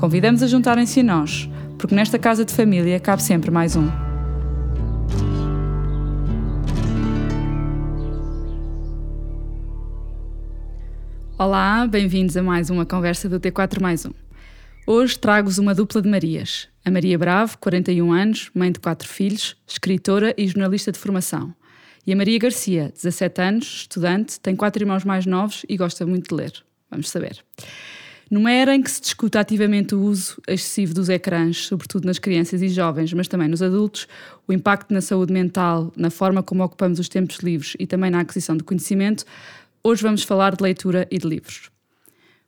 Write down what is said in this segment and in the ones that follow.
Convidamos a juntarem-se a nós, porque nesta casa de família cabe sempre mais um. Olá, bem-vindos a mais uma conversa do T4 mais um. Hoje trago-vos uma dupla de Marias. A Maria Bravo, 41 anos, mãe de quatro filhos, escritora e jornalista de formação. E a Maria Garcia, 17 anos, estudante, tem quatro irmãos mais novos e gosta muito de ler. Vamos saber. Numa era em que se discute ativamente o uso excessivo dos ecrãs, sobretudo nas crianças e jovens, mas também nos adultos, o impacto na saúde mental, na forma como ocupamos os tempos livres e também na aquisição de conhecimento, hoje vamos falar de leitura e de livros.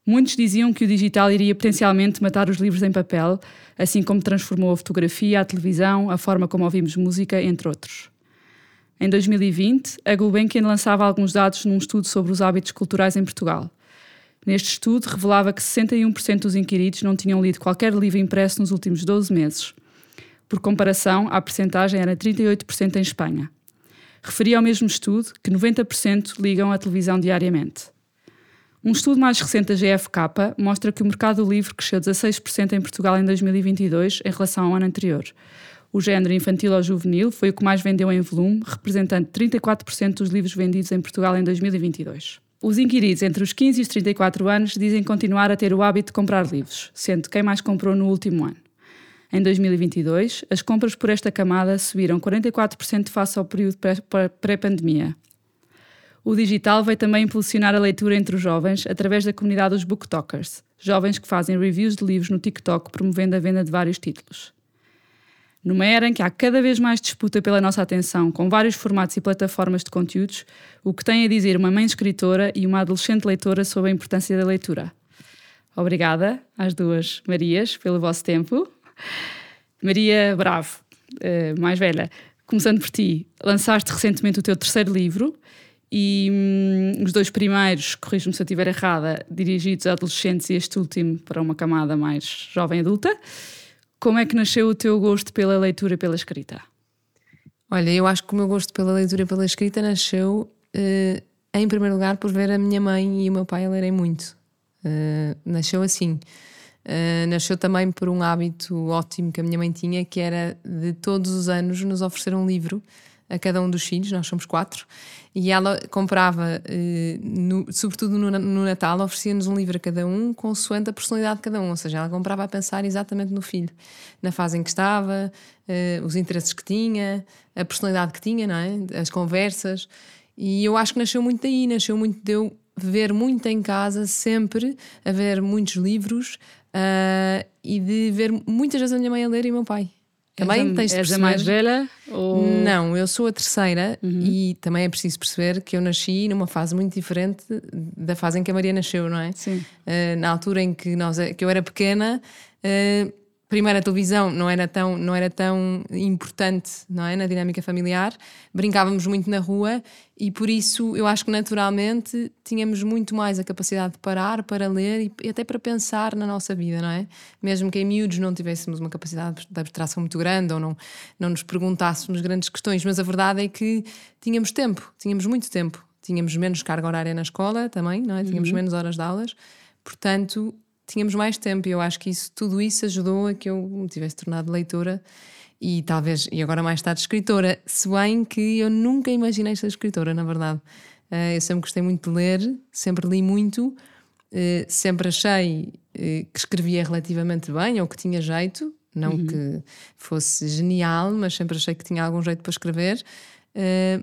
Muitos diziam que o digital iria potencialmente matar os livros em papel, assim como transformou a fotografia, a televisão, a forma como ouvimos música, entre outros. Em 2020, a Gulbenkian lançava alguns dados num estudo sobre os hábitos culturais em Portugal. Neste estudo, revelava que 61% dos inquiridos não tinham lido qualquer livro impresso nos últimos 12 meses. Por comparação, a percentagem era 38% em Espanha. Referia ao mesmo estudo que 90% ligam à televisão diariamente. Um estudo mais recente da GFK mostra que o mercado do livro cresceu 16% em Portugal em 2022 em relação ao ano anterior. O género infantil ou juvenil foi o que mais vendeu em volume, representando 34% dos livros vendidos em Portugal em 2022. Os inquiridos entre os 15 e os 34 anos dizem continuar a ter o hábito de comprar livros, sendo quem mais comprou no último ano. Em 2022, as compras por esta camada subiram 44% face ao período pré-pandemia, o digital veio também impulsionar a leitura entre os jovens através da comunidade dos booktokers, jovens que fazem reviews de livros no TikTok promovendo a venda de vários títulos. Numa era em que há cada vez mais disputa pela nossa atenção com vários formatos e plataformas de conteúdos, o que tem a dizer uma mãe escritora e uma adolescente leitora sobre a importância da leitura. Obrigada às duas Marias pelo vosso tempo. Maria Bravo, eh, mais velha, começando por ti, lançaste recentemente o teu terceiro livro e hum, os dois primeiros, corrijo-me se eu estiver errada, dirigidos a adolescentes e este último para uma camada mais jovem adulta. Como é que nasceu o teu gosto pela leitura e pela escrita? Olha, eu acho que o meu gosto pela leitura e pela escrita nasceu, uh, em primeiro lugar, por ver a minha mãe e o meu pai lerem muito. Uh, nasceu assim. Uh, nasceu também por um hábito ótimo que a minha mãe tinha, que era de todos os anos nos oferecer um livro a cada um dos filhos, nós somos quatro, e ela comprava, eh, no, sobretudo no, no Natal, oferecia-nos um livro a cada um, consoante a personalidade de cada um, ou seja, ela comprava a pensar exatamente no filho, na fase em que estava, eh, os interesses que tinha, a personalidade que tinha, não é? as conversas, e eu acho que nasceu muito daí, nasceu muito de eu ver muito em casa, sempre, a ver muitos livros uh, e de ver muitas vezes a minha mãe a ler e o meu pai. Também és, tens de perceber... a mais velha? Ou... Não, eu sou a terceira uhum. e também é preciso perceber que eu nasci numa fase muito diferente da fase em que a Maria nasceu, não é? Sim. Uh, na altura em que, nós, que eu era pequena, uh, primeiro a televisão não era tão, não era tão importante não é, na dinâmica familiar, brincávamos muito na rua e por isso eu acho que naturalmente tínhamos muito mais a capacidade de parar para ler e até para pensar na nossa vida, não é? Mesmo que em miúdos não tivéssemos uma capacidade de abstração muito grande ou não, não nos perguntássemos grandes questões, mas a verdade é que tínhamos tempo, tínhamos muito tempo, tínhamos menos carga horária na escola também, não é? Tínhamos uhum. menos horas de aulas, portanto tínhamos mais tempo e eu acho que isso, tudo isso ajudou a que eu me tivesse tornado leitora e talvez, e agora mais tarde escritora, se bem que eu nunca imaginei ser escritora, na verdade. Uh, eu sempre gostei muito de ler, sempre li muito, uh, sempre achei uh, que escrevia relativamente bem ou que tinha jeito, não uhum. que fosse genial, mas sempre achei que tinha algum jeito para escrever.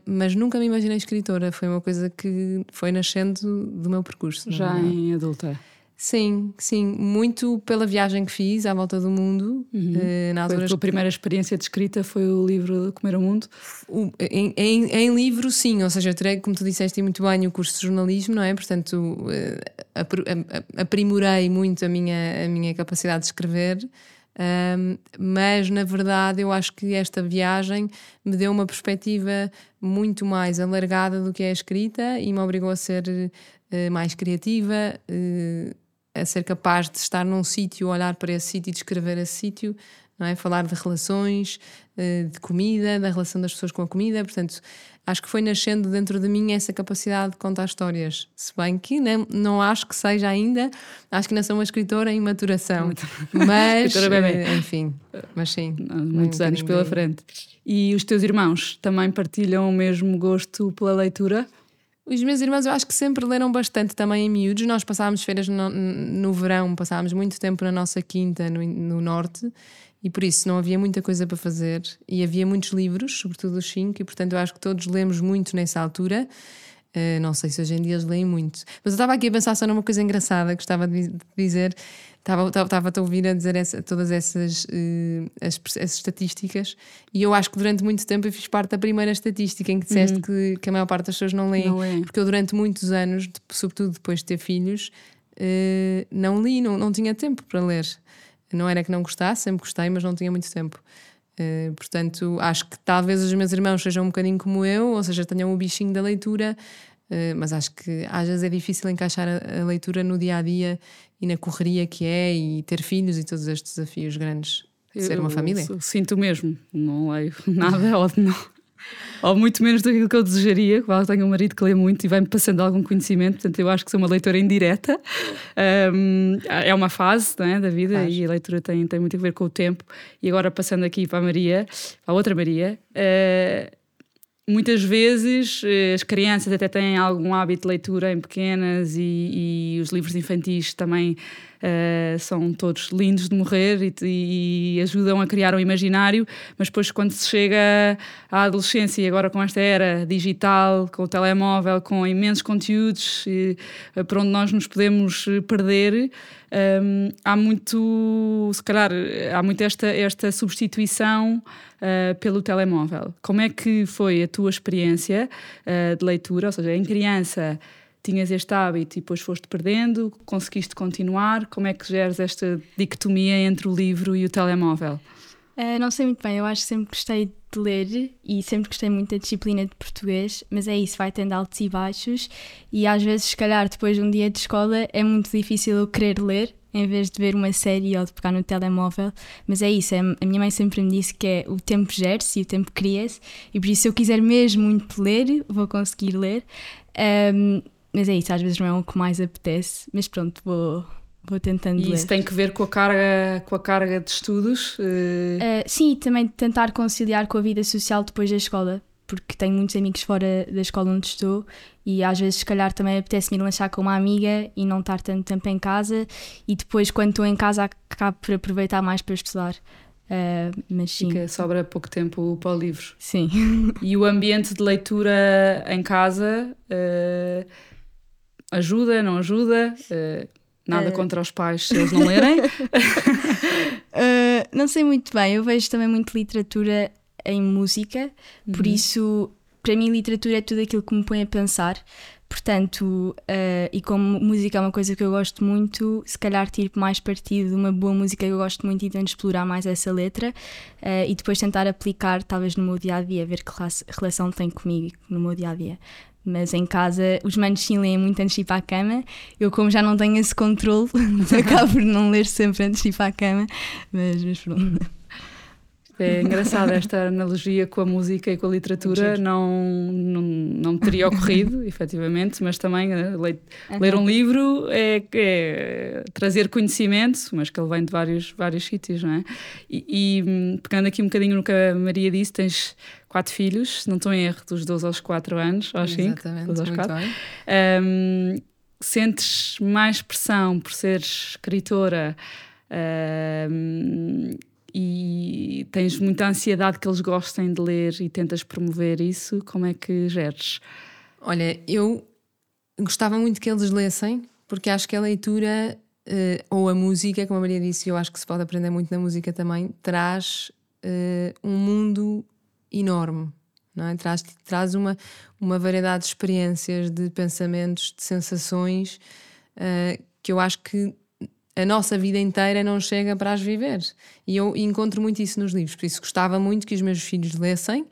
mas nunca me imaginei escritora, foi uma coisa que foi nascendo do meu percurso. Já em adulta? Sim, sim, muito pela viagem que fiz à volta do mundo. Uhum. Uh, na foi a tua primeira experiência de escrita foi o livro Comer o Mundo? O, em, em, em, livro, sim, ou seja, eu terei, como tu disseste muito bem, o curso de jornalismo, não é? Portanto, uh, aprimorei muito a minha, a minha capacidade de escrever. Um, mas na verdade eu acho que esta viagem me deu uma perspectiva muito mais alargada do que é a escrita e me obrigou a ser uh, mais criativa, uh, a ser capaz de estar num sítio, olhar para esse sítio e descrever esse sítio, não é? Falar de relações, eh, de comida, da relação das pessoas com a comida, portanto, acho que foi nascendo dentro de mim essa capacidade de contar histórias. Se bem que não, não acho que seja ainda, acho que ainda sou uma escritora em maturação. mas, eh, enfim, mas sim. Muitos anos pela frente. E os teus irmãos também partilham o mesmo gosto pela leitura? Os meus irmãos eu acho que sempre leram bastante também em miúdos. Nós passávamos feiras no, no verão, passávamos muito tempo na nossa quinta no, no, norte e por isso não havia muita coisa para fazer e havia muitos livros, sobretudo os cinco, e portanto eu acho que todos lemos muito nessa altura. Uh, não sei se hoje em dia eles leem muito. Mas eu estava aqui a pensar só numa coisa engraçada que gostava de dizer. Estava, estava a ouvir a dizer essa, todas essas uh, as, as, estatísticas e eu acho que durante muito tempo eu fiz parte da primeira estatística em que disseste uhum. que, que a maior parte das pessoas não leem. Não é. Porque eu durante muitos anos, sobretudo depois de ter filhos, uh, não li, não, não tinha tempo para ler. Não era que não gostasse, sempre gostei, mas não tinha muito tempo. Uh, portanto, acho que talvez os meus irmãos sejam um bocadinho como eu, ou seja, tenham o bichinho da leitura, mas acho que às vezes é difícil encaixar a, leitura no dia a dia e na correria que é, e ter filhos e todos estes desafios grandes de ser uma família. sinto mesmo, não leio nada ou não ou muito menos do que eu desejaria. Claro, tenho um marido que lê muito e vai-me passando algum conhecimento, portanto, eu acho que sou uma leitora indireta. Um, é uma fase é, da vida e a leitura tem, tem muito a ver com o tempo. E agora, passando aqui para a Maria, para a outra Maria. Uh, muitas vezes eh, as crianças até têm algum hábito de leitura em pequenas e, e os livros infantis também uh, são todos lindos de morrer e, e, ajudam a criar um imaginário, mas depois quando se chega à adolescência e agora com esta era digital, com o telemóvel, com imensos conteúdos e, uh, por onde nós nos podemos perder, um, há muito, se calhar, há muito esta, esta substituição uh, pelo telemóvel. Como é que foi a tua experiência uh, de leitura? Ou seja, em criança tinhas este hábito e depois foste perdendo, conseguiste continuar? Como é que geres esta dicotomia entre o livro e o telemóvel? Uh, não sei muito bem, eu acho que sempre gostei de ler e sempre gostei muito da disciplina de português, mas é isso, vai tendo altos e baixos e às vezes, se calhar, depois de um dia de escola é muito difícil eu querer ler em vez de ver uma série ou de pegar no telemóvel, mas é isso, é, a minha mãe sempre me disse que é o tempo gera-se e o tempo cria-se e por isso se eu quiser mesmo muito ler, vou conseguir ler, um, mas é isso, às vezes não é o que mais apetece, mas pronto, vou vou tentando e ler. isso tem que ver com a carga, com a carga de estudos? Uh... Uh, sim, também tentar conciliar com a vida social depois da escola, porque tenho muitos amigos fora da escola onde estou e às vezes, se calhar, também apetece-me ir lanchar com uma amiga e não estar tanto tempo em casa e depois, quando estou em casa, acabo por aproveitar mais para estudar. Uh, mas sim. Fica, sobra pouco tempo para o livro. Sim. E o ambiente de leitura em casa ajuda, não ajuda? Nada uh... contra os pais se eles não lerem. uh, não sei muito bem, eu vejo também muito literatura em música, uhum. por isso, para mim, literatura é tudo aquilo que me põe a pensar. Portanto, uh, e como música é uma coisa que eu gosto muito, se calhar tiro mais partido de uma boa música que eu gosto muito e tento explorar mais essa letra uh, e depois tentar aplicar, talvez no meu dia a dia, ver que relação tem comigo no meu dia a dia mas em casa os manos sim leem muito antes de ir para a cama. Eu, como já não tenho esse controle, acabo por não ler sempre antes de ir para a cama, mas, mas pronto. É engraçado esta analogia com a música e com a literatura, não, não, não teria ocorrido, efetivamente, mas também eh, ler, ler um livro é, é, trazer conhecimento, mas que ele vem de vários, vários sítios, não é? E, e hum, pegando aqui um bocadinho no que a Maria disse, tens quatro filhos, não estou em erro, dos 12 aos 4 anos, aos 5, Exatamente, aos 4. Um, sentes mais pressão por ser escritora um, e tens muita ansiedade que eles gostem de ler e tentas promover isso, como é que geres? Olha, eu gostava muito que eles lessem, porque acho que a leitura uh, ou a música, como a Maria disse, eu acho que se pode aprender muito na música também, traz uh, um mundo enorme. Não é? Traz, traz uma, uma variedade de experiências, de pensamentos, de sensações uh, que eu acho que a nossa vida inteira não chega para as viver. E eu encontro muito isso nos livros, por isso gostava muito que os meus filhos lessem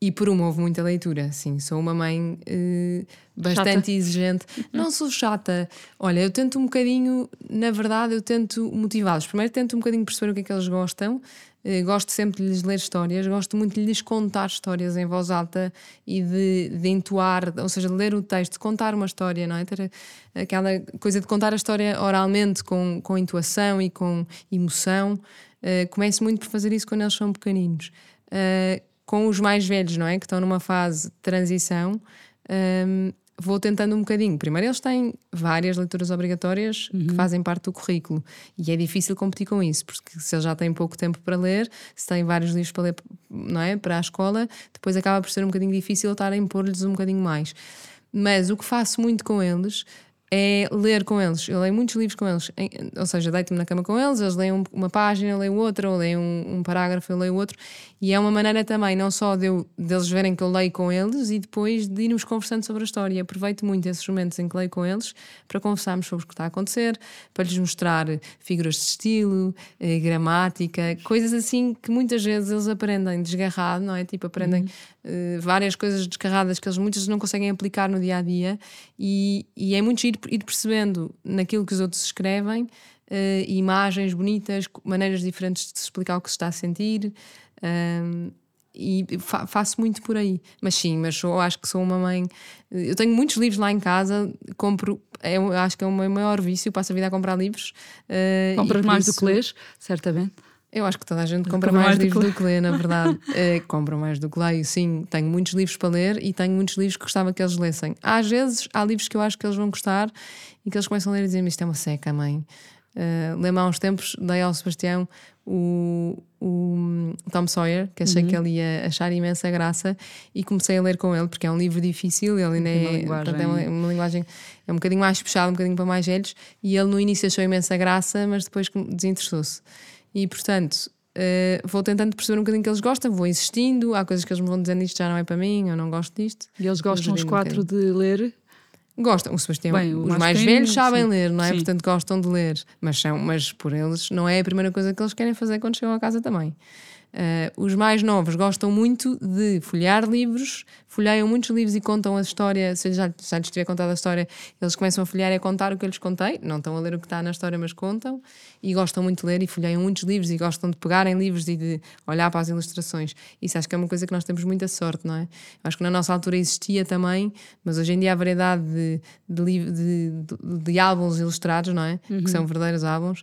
e promovo muita leitura, sim. Sou uma mãe uh, bastante chata. exigente. Não sou chata. Olha, eu tento um bocadinho, na verdade, eu tento motivá-los. Primeiro tento um bocadinho perceber o que é que eles gostam. Uh, gosto sempre de lhes ler histórias, gosto muito de lhes contar histórias em voz alta e de, de entoar, ou seja, de ler o texto, contar uma história, não é? Ter aquela coisa de contar a história oralmente, com, com intuação e com emoção. Uh, começo muito por fazer isso quando eles são pequeninos. Uh, com os mais velhos, não é? Que estão numa fase de transição, um, vou tentando um bocadinho. Primeiro, eles têm várias leituras obrigatórias uhum. que fazem parte do currículo e é difícil competir com isso, porque se eles já têm pouco tempo para ler, se têm vários livros para ler não é? para a escola, depois acaba por ser um bocadinho difícil estar a impor-lhes um bocadinho mais. Mas o que faço muito com eles é ler com eles. Eu leio muitos livros com eles, ou seja, deito-me na cama com eles, eles leem uma página, eu leio outra, ou leio um, um, parágrafo, eu leio outro, e é uma maneira também, não só de eu, deles verem que eu leio com eles e depois de irmos conversando sobre a história. Aproveito muito esses momentos em que leio com eles para conversarmos sobre o que está a acontecer, para lhes mostrar figuras de estilo, eh, gramática, coisas assim que muitas vezes eles aprendem desgarrado, não é? Tipo, aprendem uhum. eh, várias coisas descarradas que eles muitas vezes não conseguem aplicar no dia a dia, e, e é muito giro ir percebendo naquilo que os outros escrevem uh, imagens bonitas, maneiras diferentes de explicar o que se está a sentir. Um, e fa faço muito por aí. Mas sim, mas eu acho que sou uma mãe. Eu tenho muitos livros lá em casa, compro. É, acho que é o meu maior vício, passo a vida a comprar livros. Uh, Compras mais isso... do que lês, certamente. Eu acho que toda a gente compra mais, mais, livros do que lê, na verdade. é, compro mais do que leio, sim. Tenho muitos livros para ler e tenho muitos livros que gostava que eles lessem. Às vezes há livros que eu acho que eles vão gostar e que eles começam a ler e dizem: Isto é uma seca, mãe. Uh, lembro há uns tempos, dei ao Sebastião o, o Tom Sawyer, que achei uhum. que ele ia achar imensa graça, e comecei a ler com ele, porque é um livro difícil, ele ainda é, linguagem. é uma, uma, linguagem é um bocadinho mais puxada, um bocadinho para mais velhos, e ele no início achou imensa graça, mas depois desinteressou-se. E portanto, uh, vou tentando perceber um bocadinho que eles gostam, vou insistindo, há coisas que eles me vão dizendo isto já não é para mim, eu não gosto disto. E eles gostam os quatro um de ler? Gostam, o Sebastião, Bem, os mais, velhos sabem sim. ler, não é? Sim. Portanto, gostam de ler, mas, são, mas por eles não é a primeira coisa que eles querem fazer quando chegam a casa também. Uh, os mais novos gostam muito de folhear livros, folheiam muitos livros e contam a história. Se já, já lhes tiver contado a história, eles começam a folhear e a contar o que eu lhes contei. Não estão a ler o que está na história, mas contam. E gostam muito de ler e folheiam muitos livros e gostam de pegar em livros e de olhar para as ilustrações. Isso acho que é uma coisa que nós temos muita sorte, não é? Acho que na nossa altura existia também, mas hoje em dia a variedade de, de, de, de, de álbuns ilustrados, não é? Uhum. Que são verdadeiros álbuns,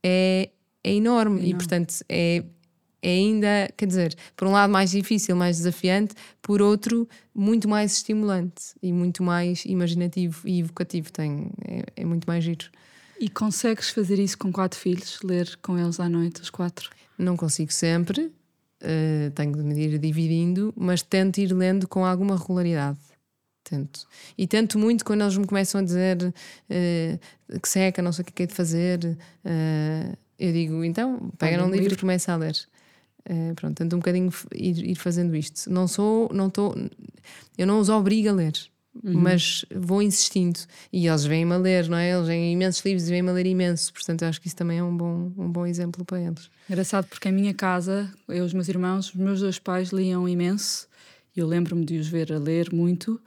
é, é enorme. É enorme. E portanto é é ainda, quer dizer, por um lado mais difícil, mais desafiante, por outro muito mais estimulante e muito mais imaginativo e evocativo. Tem, é, é muito mais giro. E consegues fazer isso com quatro filhos? Ler com eles à noite, os quatro? Não consigo sempre, uh, tenho de me ir dividindo, mas tento ir lendo com alguma regularidade. Tento. E tento muito quando eles me começam a dizer uh, que seca, não sei o que é de fazer. Uh, eu digo, então, pega um livro e começa a ler. Uh, pronto, tento um bocadinho ir, ir, fazendo isto. Não sou, não estou, eu não os obrigo a ler, uhum. mas vou insistindo. E eles vêm-me a ler, não é? Eles vêm imensos livros e vêm-me a ler imenso. Portanto, eu acho que isso também é um bom, um bom exemplo para eles. Engraçado, porque em minha casa, eu os meus irmãos, os meus dois pais liam imenso. Eu lembro-me de os ver a ler muito.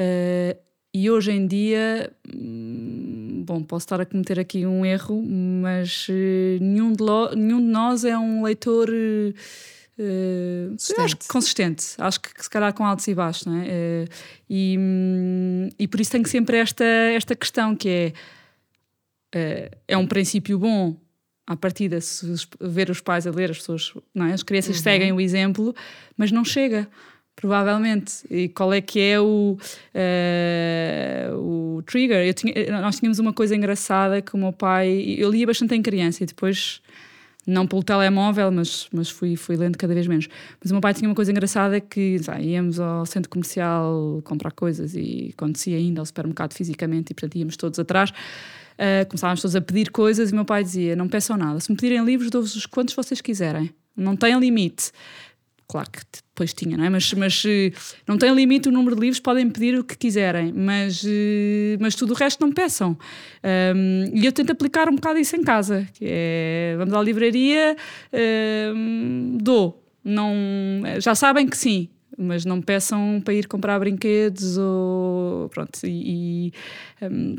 Uh, e hoje em dia, hum, bom, posso estar a cometer aqui um erro, mas uh, nenhum, de lo, nenhum de nós é um leitor uh, acho que consistente. Acho que se calhar com altos e baixos, não é? Uh, e, um, e por isso tenho sempre esta, esta questão que é, é um princípio bom à partida, se ver os pais a ler, as pessoas, não é? as crianças uhum. seguem o exemplo, mas não chega provavelmente. E qual é que é o, uh, o trigger? Tinha, nós tínhamos uma coisa engraçada que o meu pai. Eu lia bastante em criança e depois. Não pelo telemóvel, mas, mas fui, fui lendo cada vez menos. Mas o meu pai tinha uma coisa engraçada que sabe, íamos ao centro comercial comprar coisas e acontecia ainda ao supermercado fisicamente e portanto íamos todos atrás. uh, começavam as pessoas a pedir coisas e meu pai dizia: Não peçam nada, se me pedirem livros, dou-vos os quantos vocês quiserem, não tem limite. Claro que depois tinha, não é? Mas, mas eh, não tem limite o número de livros, podem pedir o que quiserem, mas, eh, mas tudo o resto não peçam. Um, e eu tento aplicar um bocado isso em casa, que é, vamos à livraria, um, dou. Não, já sabem que sim, mas não peçam para ir comprar brinquedos ou pronto. E, e um,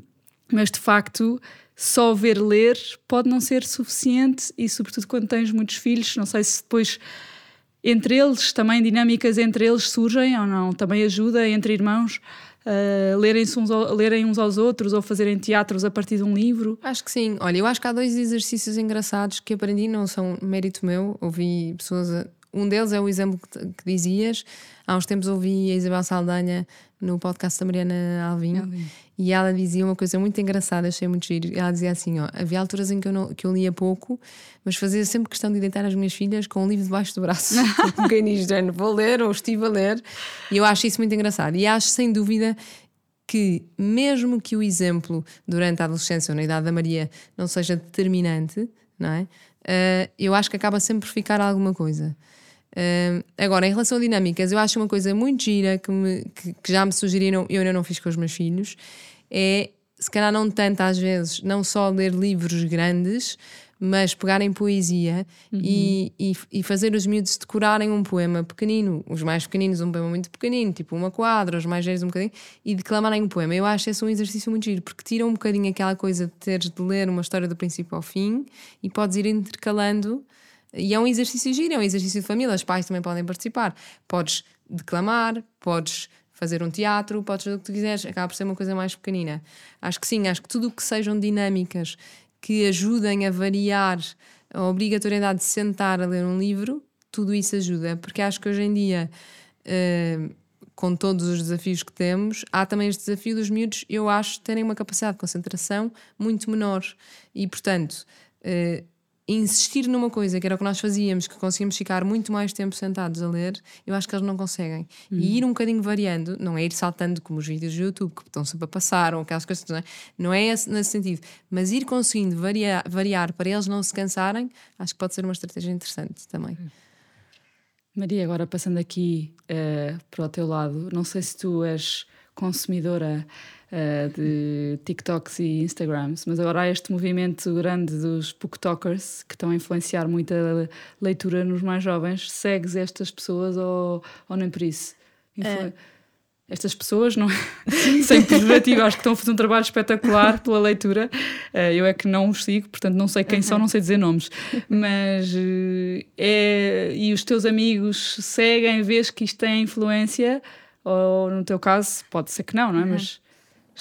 mas de facto, só ver ler pode não ser suficiente e sobretudo quando tens muitos filhos, não sei se depois entre eles, também dinâmicas entre eles surgem ou não? Também ajuda entre irmãos a lerem, uns, lerem uns aos outros ou fazerem teatros a partir de um livro? Acho que sim. Olha, eu acho que há dois exercícios engraçados que aprendi, não são mérito meu. Ouvi pessoas. A... Um deles é o exemplo que, que dizias. Há uns tempos ouvi a Isabel Saldanha no podcast da Mariana Alvim, Alvim, e ela dizia uma coisa muito engraçada, achei muito giro. Ela dizia assim: ó, havia alturas em que eu, não, que eu lia pouco, mas fazia sempre questão de deitar as minhas filhas com um livro debaixo do braço. Quem diz, vou ler ou estive a ler, e eu acho isso muito engraçado. E acho sem dúvida que, mesmo que o exemplo durante a adolescência ou na idade da Maria não seja determinante, não é? Uh, eu acho que acaba sempre por ficar alguma coisa. Uh, agora, em relação a dinâmicas, eu acho uma coisa muito gira que, me, que, que, já me sugeriram, eu ainda não fiz com os meus filhos, é se calhar não tanto às vezes, não só ler livros grandes, mas pegarem poesia uhum. e, e, e, fazer os miúdos decorarem um poema pequenino, os mais pequeninos um poema muito pequenino, tipo uma quadra, os mais velhos um bocadinho, e declamarem um poema. Eu acho esse um exercício muito giro, porque tira um bocadinho aquela coisa de teres de ler uma história do princípio ao fim e podes ir intercalando e é um exercício giro, é um exercício de família, os pais também podem participar. Podes declamar, podes fazer um teatro, podes fazer o que tu quiseres, acaba por ser uma coisa mais pequenina. Acho que sim, acho que tudo o que sejam dinâmicas que ajudem a variar a obrigatoriedade de sentar a ler um livro, tudo isso ajuda, porque acho que hoje em dia, uh, com todos os desafios que temos, há também este desafio dos miúdos, eu acho, terem uma capacidade de concentração muito menor. E, portanto, uh, insistir numa coisa que era o que nós fazíamos, que conseguíamos ficar muito mais tempo sentados a ler, eu acho que eles não conseguem. Uhum. E ir um bocadinho variando, não é ir saltando como os vídeos do YouTube que estão sempre a passar ou aquelas coisas, não é, não é esse, nesse sentido, mas ir conseguindo variar, variar para eles não se cansarem, acho que pode ser uma estratégia interessante também. Uhum. Maria, agora passando aqui uh, para o teu lado, não sei se tu és consumidora uh, de TikToks e Instagrams, mas agora há este movimento grande dos booktokers que estão a influenciar muito a leitura nos mais jovens. Segues estas pessoas ou, ou nem por isso? Influ uh. Estas pessoas, não é? sem pejorativo, acho que estão a fazer um trabalho espetacular pela leitura. Uh, eu é que não os sigo, portanto não sei quem são, não sei dizer nomes. Mas é. E os teus amigos seguem, vês que isto tem influência, ou no teu caso, pode ser que não, não é? Uhum. Mas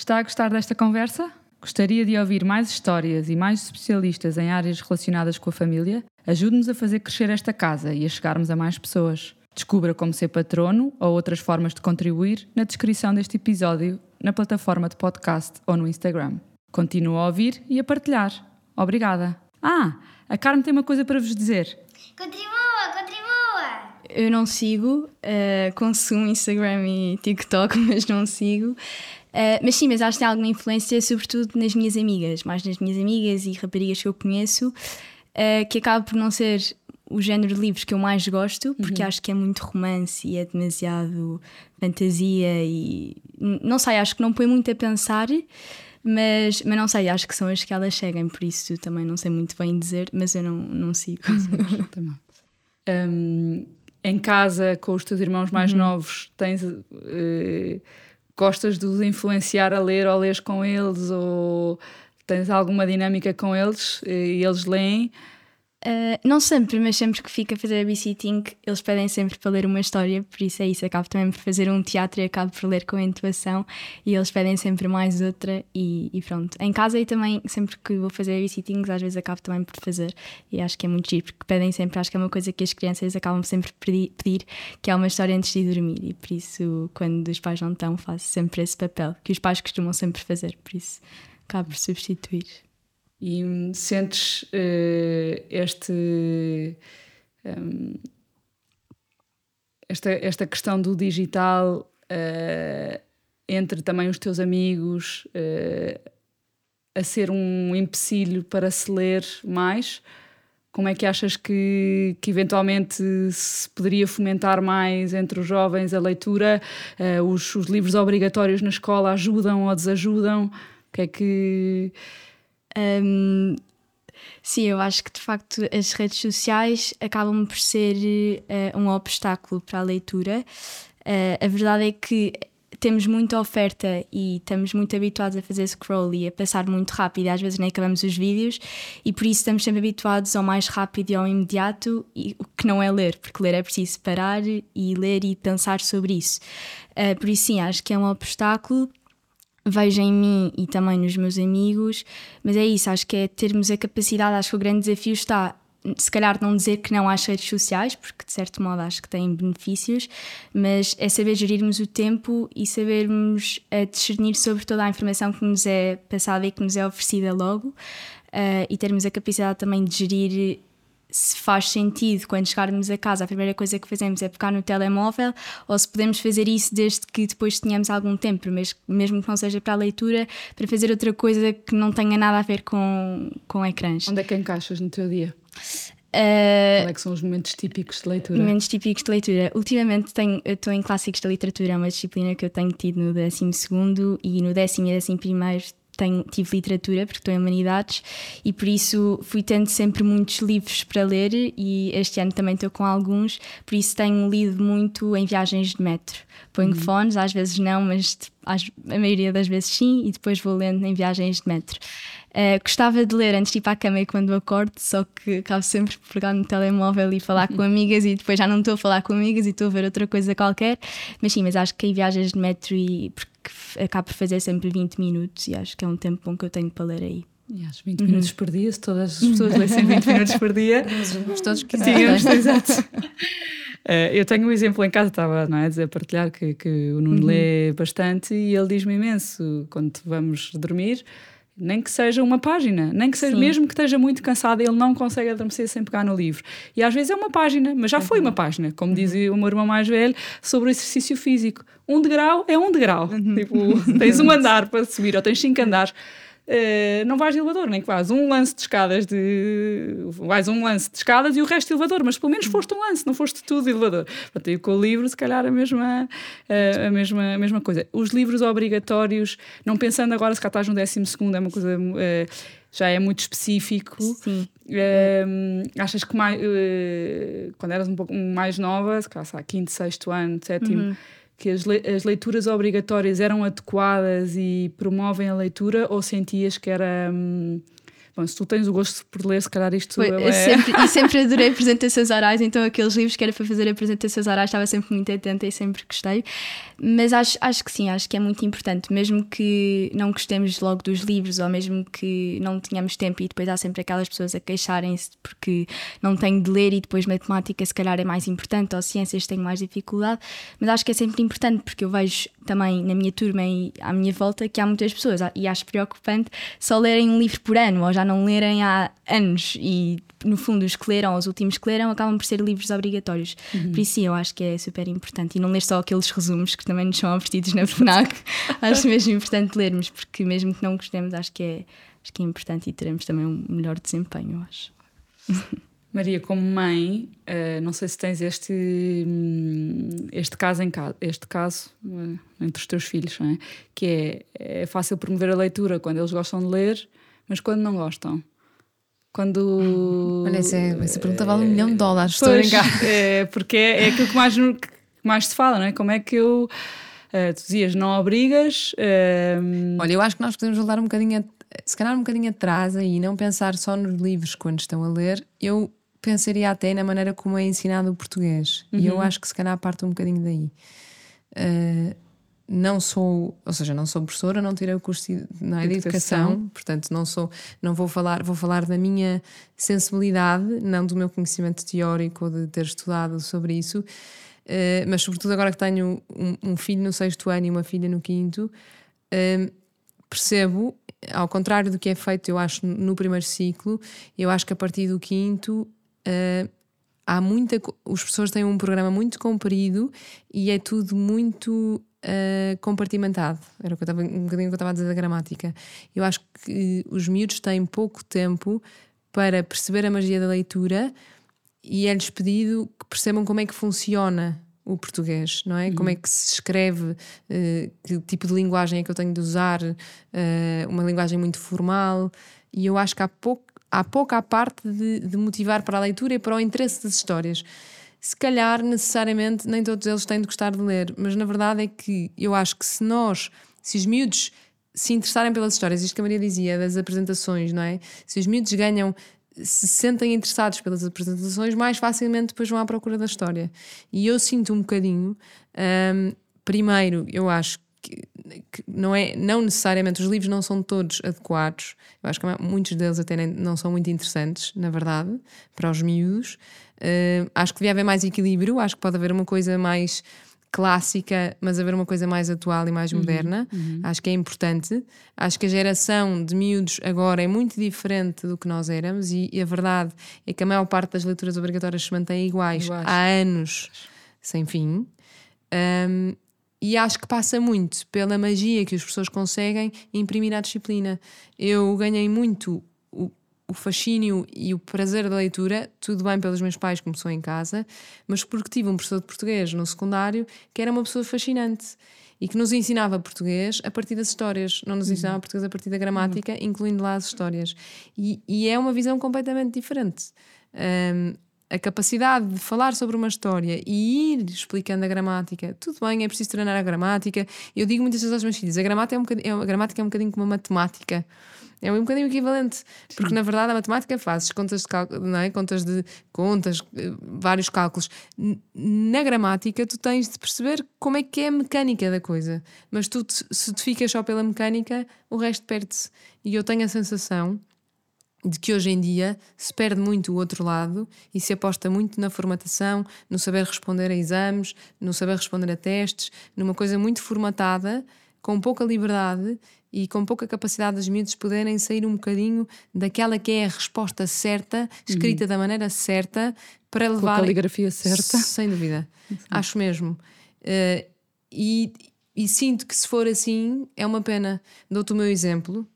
Está a gostar desta conversa? Gostaria de ouvir mais histórias e mais especialistas em áreas relacionadas com a família? Ajude-nos a fazer crescer esta casa e a chegarmos a mais pessoas. Descubra como ser patrono ou outras formas de contribuir na descrição deste episódio, na plataforma de podcast ou no Instagram. Continuo a ouvir e a partilhar. Obrigada. Ah, a Carmen tem uma coisa para vos dizer. Contribua, contribua! Eu não sigo, uh, consumo Instagram e TikTok, mas não sigo. Uh, mas sim, mas acho que tem alguma influência, sobretudo nas minhas amigas, mais nas minhas amigas e raparigas que eu conheço, uh, que acaba por não ser o género de livros que eu mais gosto, porque uhum. acho que é muito romance e é demasiado fantasia e não sei, acho que não põe muito a pensar, mas, mas não sei, acho que são as que elas seguem, por isso também não sei muito bem dizer, mas eu não, não sigo. um, em casa, com os teus irmãos mais uhum. novos, tens. Uh, gostas de os influenciar a ler ou lês com eles ou tens alguma dinâmica com eles e eles leem? Uh, não sempre, mas sempre que fico a fazer babysitting, eles pedem sempre para ler uma história, por isso é isso. Acabo também por fazer um teatro e acabo por ler com a intuação e eles pedem sempre mais outra e, e pronto. Em casa e também, sempre que vou fazer babysittings, às vezes acabo também por fazer e acho que é muito giro, porque pedem sempre, acho que é uma coisa que as crianças acabam sempre por pedir, que é uma história antes de dormir e por isso, quando os pais não estão, faço sempre esse papel, que os pais costumam sempre fazer, por isso acabo por substituir. E sentes uh, este. Um, esta, esta questão do digital uh, entre também os teus amigos uh, a ser um empecilho para se ler mais? Como é que achas que, que eventualmente se poderia fomentar mais entre os jovens a leitura? Uh, os, os, livros obrigatórios na escola ajudam ou desajudam? O que é que. Um, sim, eu acho que de facto as redes sociais acabam por ser uh, um obstáculo para a leitura. Uh, a verdade é que temos muita oferta e estamos muito habituados a fazer scroll e a passar muito rápido, às vezes nem acabamos os vídeos, e por isso estamos sempre habituados ao mais rápido e ao imediato, e, o que não é ler, porque ler é preciso parar e ler e pensar sobre isso. Uh, por isso, sim, acho que é um obstáculo. Vejo em mim e também nos meus amigos, mas é isso, acho que é termos a capacidade, acho que o grande desafio está se calhar não dizer que não às redes sociais, porque de certo modo acho que têm benefícios, mas é saber gerirmos o tempo e sabermos uh, discernir sobre toda a informação que nos é passada e que nos é oferecida logo uh, e termos a capacidade também de gerir se faz sentido quando chegarmos a casa a primeira coisa que fazemos é pegar no telemóvel ou se podemos fazer isso desde que depois tenhamos algum tempo, mesmo que não seja para a leitura, para fazer outra coisa que não tenha nada a ver com, com ecrãs. Onde é que encaixas no teu dia? Uh, Qual é que são os momentos típicos de leitura? Momentos típicos de leitura. Ultimamente tenho, estou em clássicos da literatura, é uma disciplina que eu tenho tido no 12 e no décimo e décimo primeiro tenho, tive literatura, porque estou em Humanidades, e por isso fui tendo sempre muitos livros para ler, e este ano também estou com alguns, por isso tenho lido muito em viagens de metro. Ponho uhum. fones, às vezes não, mas a maioria das vezes sim, e depois vou lendo em viagens de metro. Uh, gostava de ler antes de ir para a cama e quando acordo, só que acabo sempre por pegar no telemóvel e falar com amigas e depois já não estou a falar com amigas e estou a ver outra coisa qualquer. Mas sim, mas acho que em viagens de metro e porque acabo por fazer sempre 20 minutos e acho que é um tempo bom que eu tenho para ler aí. E acho 20 uhum. minutos por dia, se todas as pessoas lessem 20 minutos por dia. Mas todos que Tínhamos, exato. Uh, eu tenho um exemplo em casa, estava não é, a dizer, a partilhar que, que o Nuno uhum. lê bastante e ele diz-me imenso quando vamos dormir nem que seja uma página, nem que seja Sim. mesmo que esteja muito cansado, ele não consegue adormecer sem pegar no livro. E às vezes é uma página, mas já uhum. foi uma página, como dizia o meu irmão mais velho, sobre o exercício físico. Um degrau é um degrau. Uhum. Tipo, tens um andar para subir ou tens cinco andares. Uh, não vais de elevador, nem que vás um lance de escadas de. vais um lance de escadas e o resto de elevador, mas pelo menos foste um lance, não foste tudo de elevador. Portanto, eu com o livro, se calhar, a mesma, uh, a mesma, a mesma coisa. Os livros obrigatórios, não pensando agora se cá estás no décimo segundo, é uma coisa. Uh, já é muito específico. Sim. achas que mais, quando eras um pouco mais nova, se calhar, quinto, sexto ano, sétimo. Uhum que as, le as leituras obrigatórias eram adequadas e promovem a leitura ou sentias que era. Hum, Bom, se tu tens o gosto por ler, se calhar isto Foi, é... sempre, e sempre adorei apresentações orais, então aqueles livros que era para fazer apresentações orais estava sempre muito atenta e sempre gostei. Mas acho, acho que sim, acho que é muito importante, mesmo que não gostemos logo dos livros ou mesmo que não tenhamos tempo e depois há sempre aquelas pessoas a queixarem-se porque não tenho de ler e depois matemática se calhar é mais importante ou ciências tenho mais dificuldade, mas acho que é sempre importante porque eu vejo também na minha turma e à minha volta que há muitas pessoas e acho preocupante só lerem um livro por ano ou já não lerem há anos e no fundo os que leram, os últimos que leram acabam por ser livros obrigatórios uhum. por isso eu acho que é super importante e não ler só aqueles resumos que também nos são oferecidos na FNAC acho mesmo importante lermos porque mesmo que não gostemos acho que é, acho que é importante e teremos também um melhor desempenho acho Maria, como mãe, uh, não sei se tens este, hum, este caso em casa, este caso uh, entre os teus filhos, é? que é, é fácil promover a leitura quando eles gostam de ler, mas quando não gostam. Quando. Olha, essa, essa pergunta vale um milhão de dólares, estou pois, é, porque é, é aquilo que mais, que mais se fala, não é? Como é que eu. Uh, tu dizias, não obrigas. Uh... Olha, eu acho que nós podemos voltar um bocadinho, se calhar um bocadinho atrás aí, e não pensar só nos livros quando estão a ler. Eu pensaria até na maneira como é ensinado o português. Uhum. E eu uhum. acho que se calhar parte um bocadinho daí. Uh, não sou, ou seja, não sou professora, não tirei o curso de educação. educação, portanto não sou, não vou falar, vou falar da minha sensibilidade, não do meu conhecimento teórico de ter estudado sobre isso, uh, mas sobretudo agora que tenho um, um, filho no sexto ano e uma filha no quinto, uh, percebo, ao contrário do que é feito, eu acho, no primeiro ciclo, eu acho que a partir do quinto uh, há muita. Os professores têm um programa muito comprido e é tudo muito ah, compartimentado. Era o que eu estava, um bocadinho que eu estava a dizer da gramática. Eu acho que os miúdos têm pouco tempo para perceber a magia da leitura e é-lhes pedido que percebam como é que funciona o português, não é? Como é que se escreve, eh, que tipo de linguagem é que eu tenho de usar, eh, uma linguagem muito formal, e eu acho que há pouco, há pouco à parte de, de motivar para a leitura e para o interesse das histórias. Se calhar, necessariamente, nem todos eles têm de gostar de ler, mas na verdade é que eu acho que se nós, se os miúdos se interessarem pelas histórias, isto que a Maria dizia das apresentações, não é? Se os miúdos ganham, se sentem interessados pelas apresentações, mais facilmente depois vão à procura da história. E eu sinto um bocadinho, hum, primeiro, eu acho que, que não é, não necessariamente, os livros não são todos adequados, eu acho que muitos deles até nem- não são muito interessantes, na verdade, para os miúdos. Hum, acho que devia haver mais equilíbrio, acho que pode haver uma coisa mais clássica, mas haver uma coisa mais atual e mais moderna. Acho que é importante. Acho que a geração de miúdos agora é muito diferente do que nós éramos e, e a verdade é que a maior parte das leituras obrigatórias se mantém iguais, Iguais. há anos sem fim. Um, e acho que passa muito pela magia que os professores conseguem imprimir à disciplina. Eu ganhei muito o, o fascínio e o prazer da leitura, tudo bem pelos meus pais, que começou em casa, mas porque tive um professor de português no secundário que era uma pessoa fascinante e que nos ensinava português a partir das histórias, não nos ensinava português a partir da gramática, incluindo lá as histórias. E, e é uma visão completamente diferente. Um, a capacidade de falar sobre uma história e ir explicando a gramática, tudo bem, é preciso treinar a gramática. Eu digo muitas vezes aos meus filhos: a gramática é um bocadinho, é- a gramática é um bocadinho como a matemática. É um bocadinho equivalente, porque na verdade a matemática fazes contas de cálculo, não é? Contas de contas, eh, vários cálculos. Na gramática, tu tens de perceber como é que é a mecânica da coisa, mas tu, se te ficas só pela mecânica, o resto perde-se. E eu tenho a sensação de que hoje em dia se perde muito o outro lado e se aposta muito na formatação, no saber responder a exames, no saber responder a testes, numa coisa muito formatada, com pouca liberdade e com pouca capacidade dos miúdos poderem sair um bocadinho daquela que é a resposta certa, escrita da maneira certa, para Com a levar. caligrafia certa. Sem dúvida. Acho mesmo. Eh, e, e sinto que se for assim, é uma pena. Dou-te o meu exemplo,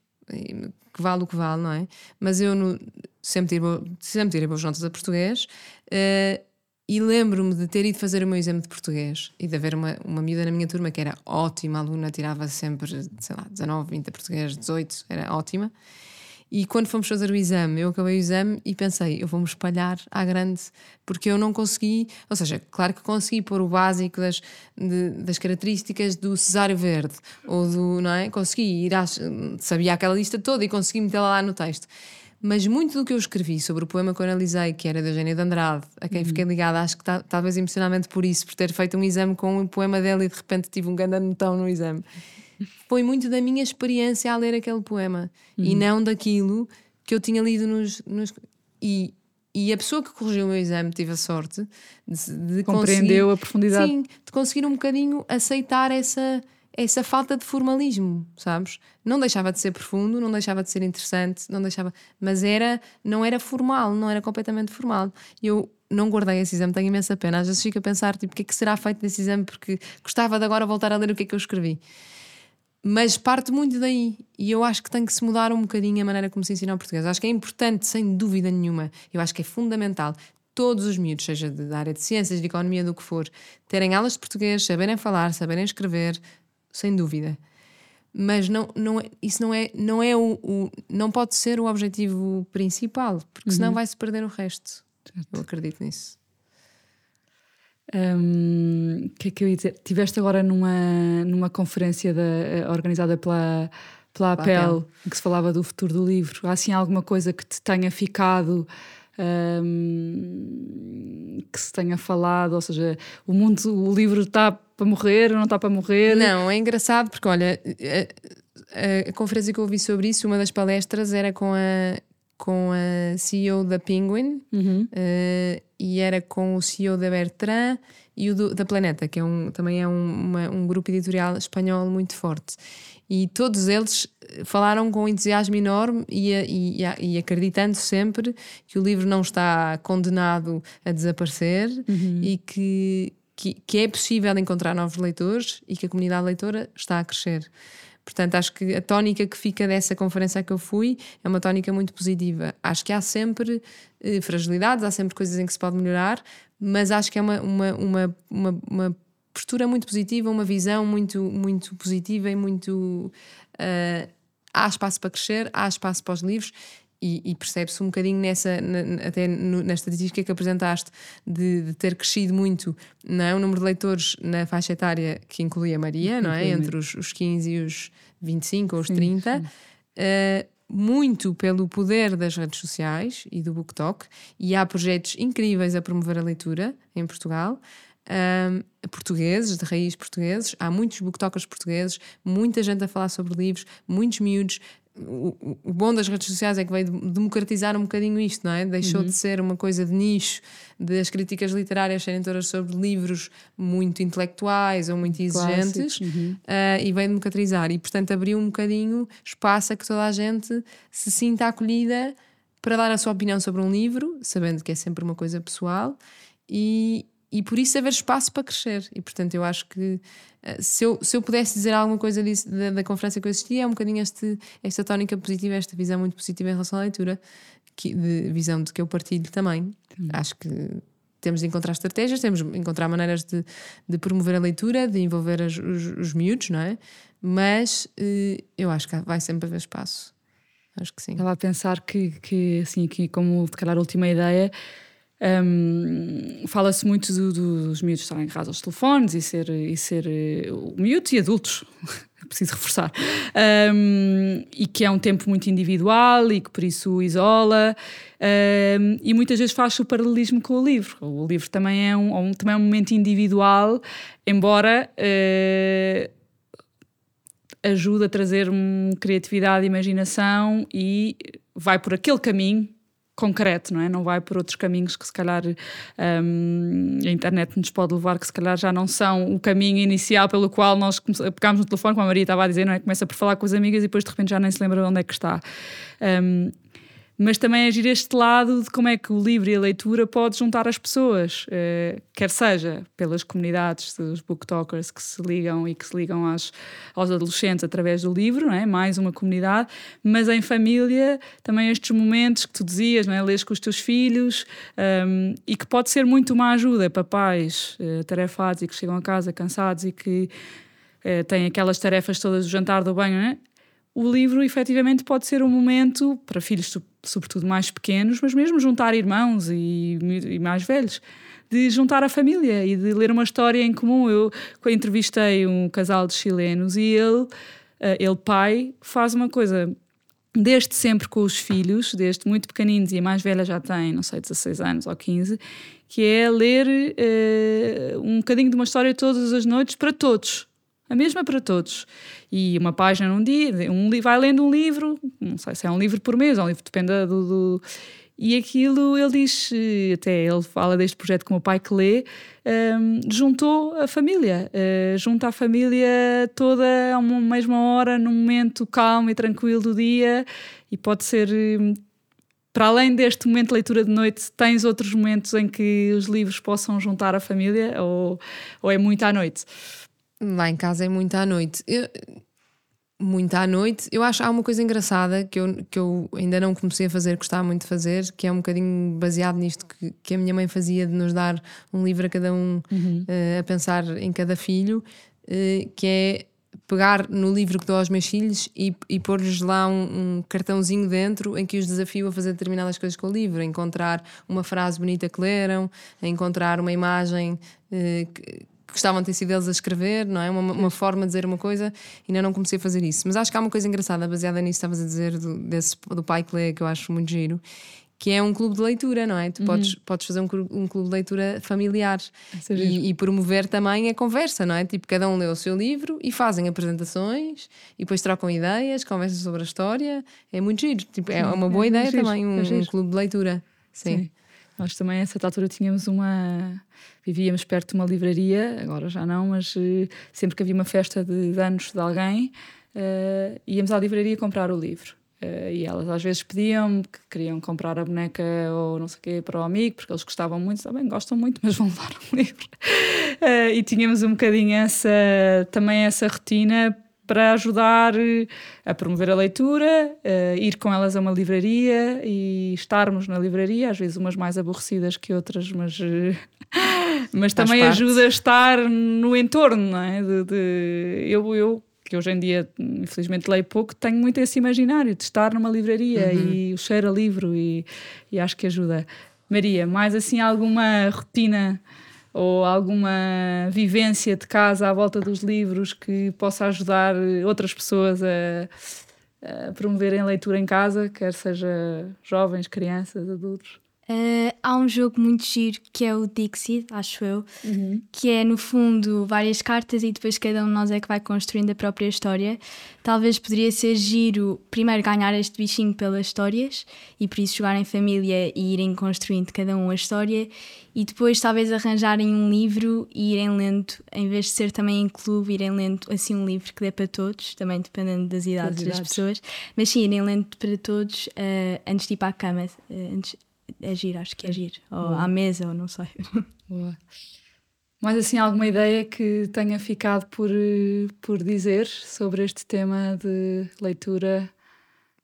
que vale o que vale, não é? Mas eu no- sempre, tirei, sempre tirei boas notas a português eh, e lembro-me de ter ido fazer o meu exame de português e de haver uma, uma miúda na minha turma que era ótima aluna, tirava sempre, sei lá, 19, 20 a português, 18, era ótima. E quando fomos fazer o exame, eu acabei o exame e pensei, eu vou-me espalhar à grande, porque eu não consegui, ou seja, claro que consegui pôr o básico das, de- das características do cesário verde, ou do, não é? Consegui ir às, sabia aquela lista toda e consegui metê-la lá no texto. Mas muito do que eu escrevi sobre o poema que eu analisei, que era da Eugénia de Andrade, a quem fiquei ligada, acho que ta- talvez emocionalmente por isso, por ter feito um exame com o poema dela e de repente tive um grande anotão no exame foi muito da minha experiência a ler aquele poema e não daquilo que eu tinha lido nos. nos- e, e a pessoa que corrigiu o meu exame tive a sorte de, de Compreendeu conseguir- a profundidade. Sim, de conseguir um bocadinho aceitar essa, essa falta de formalismo, sabes? Não deixava de ser profundo, não deixava de ser interessante, não deixava, mas era, não era formal, não era completamente formal. Eu não guardei esse exame, tenho imensa pena. Às vezes fico a pensar, tipo, o que é que será feito desse exame, porque gostava de agora voltar a ler o que é que eu escrevi. Mas parte muito daí. E eu acho que tem que se mudar um bocadinho a maneira como se ensina o português. Acho que é importante, sem dúvida nenhuma. Eu acho que é fundamental todos os miúdos, seja da área de ciências, de economia, do que for, terem aulas de português, saberem falar, saberem escrever, sem dúvida. Mas não, não é- isso não é, não é o, o- não pode ser o objetivo principal, porque senão vai-se perder o resto. Eu acredito nisso. O que é que eu ia dizer? Estiveste agora numa, numa conferência da- eh, organizada pela, pela APEL, que se falava do futuro do livro. Há assim alguma coisa que te tenha ficado, hum, que se tenha falado? Ou seja, o mundo, o livro está para morrer ou não está para morrer? Não, é engraçado porque, olha, a, a- a conferência que eu ouvi sobre isso, uma das palestras era com a com a CEO da Penguin Uhum. eh, e era com o CEO da Bertrand e o do- da Planeta, que é um, também é um, uma- um grupo editorial espanhol muito forte. E todos eles eh, falaram com um entusiasmo enorme e, e, e acreditando sempre que o livro não está condenado a desaparecer e que, que, que é possível encontrar novos leitores e que a comunidade leitora está a crescer. Portanto, acho que a tónica que fica dessa conferência que eu fui é uma tónica muito positiva. Acho que há sempre eh, fragilidades, há sempre coisas em que se pode melhorar, mas acho que é uma, uma, uma, uma, uma postura muito positiva, uma visão muito, muito positiva e muito. eh, há espaço para crescer, há espaço para os livros. E, e percebe-se um bocadinho nessa, na- até no- na estatística que apresentaste, de, de ter crescido muito não é? o número de leitores na faixa etária que inclui a Maria, não é? Entre os, os 15 e os 25 ou os 30, eh, muito pelo poder das redes sociais e do BookTok, e há projetos incríveis a promover a leitura em Portugal. ahm, portugueses, de raiz portugueses, há muitos booktokers portugueses, muita gente a falar sobre livros, muitos miúdos. O, bom das redes sociais é que veio de- democratizar um bocadinho isto, não é? Deixou de ser uma coisa de nicho, de as críticas literárias serem todas sobre livros muito intelectuais ou muito exigentes, uhum. ah, e veio democratizar. E, portanto, abriu um bocadinho espaço a que toda a gente se sinta acolhida para dar a sua opinião sobre um livro, sabendo que é sempre uma coisa pessoal, e, e por isso haver espaço para crescer. E, portanto, eu acho que ah, se eu, se eu pudesse dizer alguma coisa disso, da, da conferência que eu assisti, é um bocadinho este, esta tónica positiva, esta visão muito positiva em relação à leitura, que, de visão de que eu partilho também. Acho que temos de encontrar estratégias, temos de encontrar maneiras de, de promover a leitura, de envolver as- os, os miúdos, não é? Mas eh, eu acho que vai sempre haver espaço. Acho que sim. Estava a pensar que, que assim, aqui como de calhar a última ideia, hum, fala-se muito do- dos miúdos estarem agarrados aos telefones e ser, e ser eh, miúdos e adultos, é preciso reforçar, Hum, e que é um tempo muito individual e que por isso isola, hum, e muitas vezes faz o paralelismo com o livro. O livro também é um, um- também é um momento individual, embora. eh, ajuda a trazer um, criatividade imaginação e vai por aquele caminho concreto, não é? Não vai por outros caminhos que se calhar hum, a internet nos pode levar, que se calhar já não são o caminho inicial pelo qual nós pegámos no telefone, como a Maria estava a dizer, não é? Começa por falar com as amigas e depois de repente já nem se lembra onde é que está. Hum, mas também agir este lado de como é que o livro e a leitura pode juntar as pessoas, eh, quer seja pelas comunidades dos booktokers que se ligam e que se ligam aos, aos adolescentes através do livro, não é? mais uma comunidade, mas em família também estes momentos que tu dizias, não é? lês com os teus filhos um, e que pode ser muito uma ajuda para pais eh, tarefados e que chegam a casa cansados e que eh, têm aquelas tarefas todas do jantar, do banho, não é? O livro efetivamente pode ser um momento para filhos, so- sobretudo mais pequenos, mas mesmo juntar irmãos e, e mais velhos, de juntar a família e de ler uma história em comum. Eu entrevistei um casal de chilenos e ele, eh, ele pai, faz uma coisa desde sempre com os filhos, desde muito pequeninos, e a mais velha já tem, não sei, 16 anos ou 15, que é ler eh, um bocadinho de uma história todas as noites para todos. A mesma para todos. E uma página num dia, um, vai lendo um livro, não sei se é um livro por mês, ou um livro, depende do. do- e aquilo ele diz, até ele fala deste projeto com o pai que lê, ehm, juntou a família, eh, junta a família toda a uma mesma hora, num momento calmo e tranquilo do dia, e pode ser. eh, para além deste momento de leitura de noite, tens outros momentos em que os livros possam juntar a família ou, ou é muito à noite? Lá em casa é muito à noite. Eu- muito à noite. Eu acho que há uma coisa engraçada que eu, que eu ainda não comecei a fazer, gostava muito de fazer, que é um bocadinho baseado nisto que, que a minha mãe fazia de nos dar um livro a cada um eh, a pensar em cada filho, eh, que é pegar no livro que dou aos meus filhos e, e pôr-lhes lá um, um cartãozinho dentro em que os desafio a fazer determinadas coisas com o livro, a encontrar uma frase bonita que leram, a encontrar uma imagem que, que gostavam de ter sido eles a escrever, não é? Uma, uma forma de dizer uma coisa, ainda não comecei a fazer isso. Mas acho que há uma coisa engraçada baseada nisso que estavas a dizer do, desse, do pai que lê, que eu acho muito giro, que é um clube de leitura, não é? Tu Uhum. podes, podes fazer um, um clube de leitura familiar é e, e promover também a conversa, não é? Tipo, cada um lê o seu livro e fazem apresentações e depois trocam ideias, conversam sobre a história. É muito giro. Tipo, é uma boa é ideia giro, também, um, é um clube de leitura. Sim. Sim. Nós também, a certa altura, tínhamos uma. Vivíamos perto de uma livraria, agora já não, mas eh, sempre que havia uma festa de, anos de alguém, eh, íamos à livraria comprar o livro. Eh, e elas às vezes pediam-me que queriam comprar a boneca ou não sei o quê para o amigo, porque eles gostavam muito, também gostam muito, mas vão levar um livro. Eh, e tínhamos um bocadinho essa, também essa rotina para ajudar eh, a promover a leitura, eh, ir com elas a uma livraria e estarmos na livraria, às vezes umas mais aborrecidas que outras, mas, eh, mas Faz também parte. ajuda a estar no entorno, não é? De, de- eu, eu, que hoje em dia, infelizmente, leio pouco, tenho muito esse imaginário de estar numa livraria e o cheiro a livro e, e acho que ajuda. Maria, mais assim alguma rotina ou alguma vivência de casa à volta dos livros que possa ajudar outras pessoas a, a promoverem leitura em casa, quer seja jovens, crianças, adultos? Eh, há um jogo muito giro que é o Dixit, acho eu, que é no fundo várias cartas e depois cada um de nós é que vai construindo a própria história. Talvez poderia ser giro primeiro ganhar este bichinho pelas histórias e por isso jogar em família e irem construindo cada um a história e depois talvez arranjarem um livro e irem lendo, em vez de ser também em clube, irem lendo assim um livro que dê para todos, também dependendo das idades das, idades. pessoas, mas sim, irem lendo para todos eh, antes de ir para a cama. eh, antes, é giro, acho que é giro. Ou à mesa, ou não sei. Boa. Mais assim, alguma ideia que tenha ficado por, eh, por dizer sobre este tema de leitura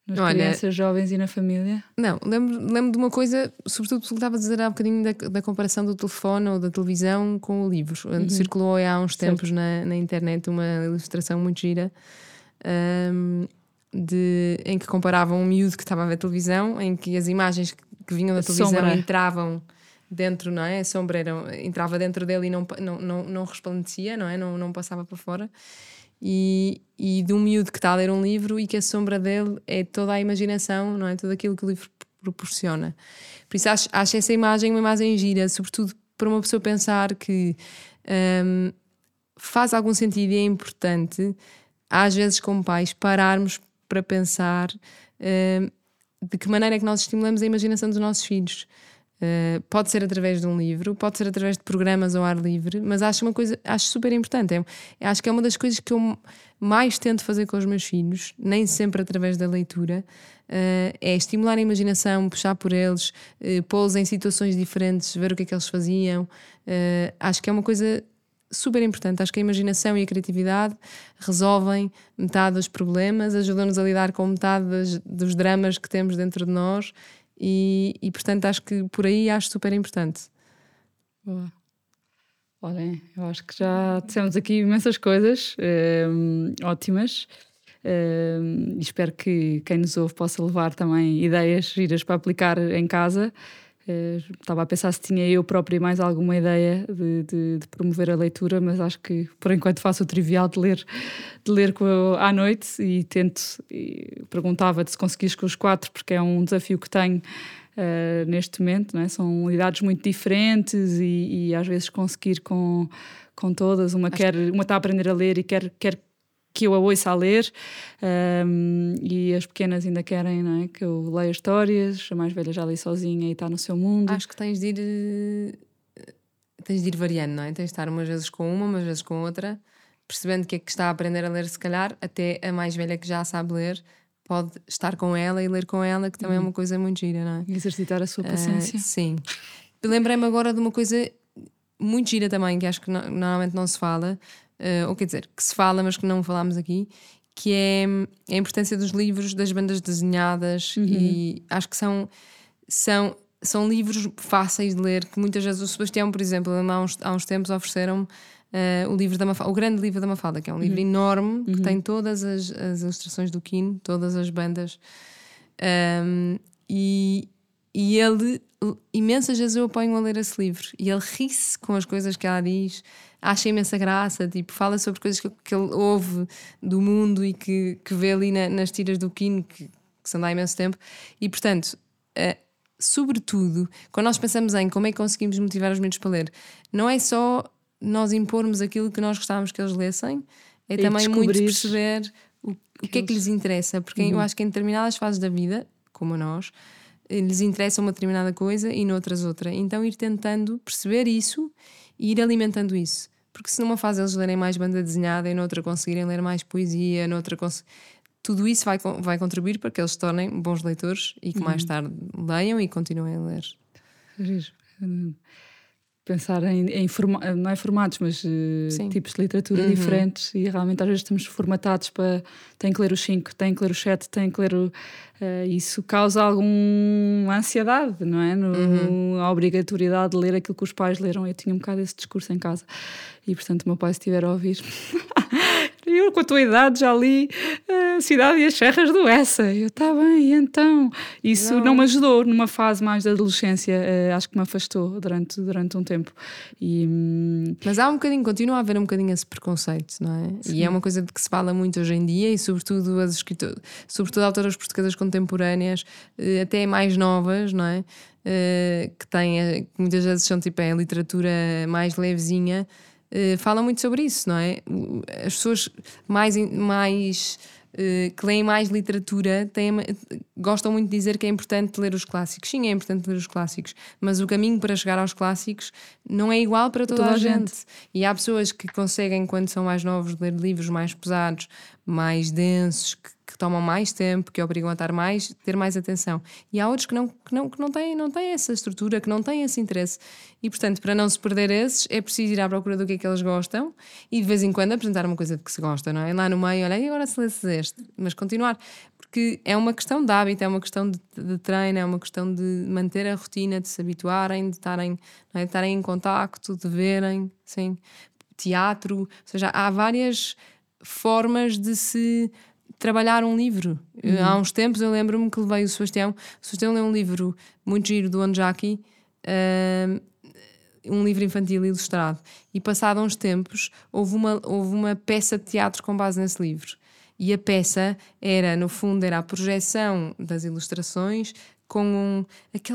nas Olha- crianças, jovens e na família? Não, lembro, lembro de uma coisa, sobretudo porque estava a dizer há bocadinho da, da comparação do telefone ou da televisão com o livro. Circulou há uns tempos na, na internet uma ilustração muito gira ahm, de, em que comparavam um miúdo que estava a ver televisão, em que as imagens que, vinham da televisão sombra. entravam dentro, não é? A sombra era- entrava dentro dele e não, não, não, não resplandecia, não é? Não, não passava para fora. E, e de um miúdo que está a ler um livro e que a sombra dele é toda a imaginação, não é? Tudo aquilo que o livro proporciona. Por isso acho, acho essa imagem uma imagem gira, sobretudo para uma pessoa pensar que hum, faz algum sentido e é importante, às vezes como pais, pararmos para pensar hum, de que maneira é que nós estimulamos a imaginação dos nossos filhos. Uh, pode ser através de um livro, pode ser através de programas ao ar livre, mas acho uma coisa, acho super importante. É, acho que é uma das coisas que eu mais tento fazer com os meus filhos, nem sempre através da leitura, uh, é estimular a imaginação, puxar por eles, uh, pô-los em situações diferentes, ver o que é que eles faziam. Uh, acho que é uma coisa super importante. Acho que a imaginação e a criatividade resolvem metade dos problemas, ajudam-nos a lidar com metade das- dos dramas que temos dentro de nós e, e, portanto acho que por aí acho super importante. Boa. Olhem, eu acho que já dissemos aqui imensas coisas hum, ótimas. Hum, espero que quem nos ouve possa levar também ideias giras para aplicar em casa. Eh, estava a pensar se tinha eu própria mais alguma ideia de, de- de promover a leitura, mas acho que por enquanto faço o trivial de ler, de ler à noite e tento. E perguntava-te se conseguis com os quatro, porque é um desafio que tenho eh, neste momento, não é? são idades muito diferentes e, e às vezes conseguir com, com todas. Uma, quer, uma está a aprender a ler e quer, quer que eu a ouça a ler, um, e as pequenas ainda querem não é? que eu leia histórias. A mais velha já lê sozinha e está no seu mundo. Acho que tens de ir eh, tens de ir variando, não é? Tens de estar umas vezes com uma, umas vezes com outra, percebendo que é que está a aprender a ler, se calhar, até a mais velha que já sabe ler, pode estar com ela e ler com ela, que também é uma coisa muito gira, não é? E exercitar a sua Ah, paciência. sim. Lembrei-me agora de uma coisa muito gira também, que acho que no- normalmente não se fala, ah, ou quer dizer, que se fala, mas que não falámos aqui, que é hum, a importância dos livros, das bandas desenhadas, e acho que são, são, são livros fáceis de ler, que muitas vezes o Sebastião, por exemplo, há uns, há uns tempos ofereceram o livro da Mafalda, o grande livro da Mafalda, que é um livro enorme, que tem todas as, as ilustrações do Kino, todas as bandas. Um, e, e ele, imensas vezes eu apanho a ler esse livro. E ele ri-se com as coisas que ela diz, acha imensa graça, tipo, fala sobre coisas que, que ele ouve do mundo e que, que vê ali na- nas tiras do Kino, que, que são de há imenso tempo. E portanto, eh, sobretudo, quando nós pensamos em como é que conseguimos motivar os miúdos para ler, não é só nós impormos aquilo que nós gostávamos que eles lessem, é E também muito perceber o, o que é que lhes interessa, porque eu acho que em determinadas fases da vida, como nós, lhes interessa uma determinada coisa e noutras outra. Então ir tentando perceber isso e ir alimentando isso. Porque se numa fase eles lerem mais banda desenhada e noutra conseguirem ler mais poesia, noutra cons- tudo isso vai, vai contribuir para que eles se tornem bons leitores e que mais tarde leiam e continuem a ler. Giro. Pensar em, em forma- não é formatos, mas eh, Sim. tipos de literatura diferentes e realmente às vezes estamos formatados para tem que ler os 5, tem que ler os 7, tem que ler o. eh, isso causa alguma ansiedade, não é? No, A obrigatoriedade de ler aquilo que os pais leram. Eu tinha um bocado esse discurso em casa e, portanto, o meu pai, se estiver a ouvir, eu com a tua idade já li eh, A Cidade e as Serras do Essa. Eu, está bem, e então? Isso não. me ajudou numa fase mais da adolescência, eh, acho que me afastou durante, durante um tempo. E, hum, Mas há um bocadinho, continua a haver um bocadinho esse preconceito, não é? E é uma coisa de que se fala muito hoje em dia, e sobretudo as escritoras, sobretudo autoras portuguesas contemporâneas, eh, até mais novas, não é? Eh, que têm, eh, que muitas vezes são tipo é, a literatura mais levezinha, eh, falam muito sobre isso, não é? As pessoas mais, mais eh, que leem mais literatura têm, gostam muito de dizer que é importante ler os clássicos. Sim, é importante ler os clássicos, mas o caminho para chegar aos clássicos não é igual para toda, Toda a a gente. gente. E há pessoas que conseguem, quando são mais novos, ler livros mais pesados, mais densos, que, que tomam mais tempo, que obrigam a estar mais, ter mais atenção. E há outros que não, que não, que não, têm, não têm essa estrutura, que não têm esse interesse. E, portanto, para não se perder esses, é preciso ir à procura do que é que eles gostam e, de vez em quando, apresentar uma coisa que se gosta, não é? Lá no meio, olha, e agora se lesses este? Mas continuar. Porque é uma questão de hábito, é uma questão de, de treino, é uma questão de manter a rotina, de se habituarem, de estarem, é? de estarem em contacto, de verem, sim. Teatro, ou seja, há várias formas de se trabalhar um livro. Há uns tempos eu lembro-me que levei o Sebastião. O Sebastião leu um livro muito giro do Anjaki, um livro infantil ilustrado. E passado uns tempos houve uma, houve uma peça de teatro com base nesse livro. E a peça era, no fundo, era a projeção das ilustrações com um.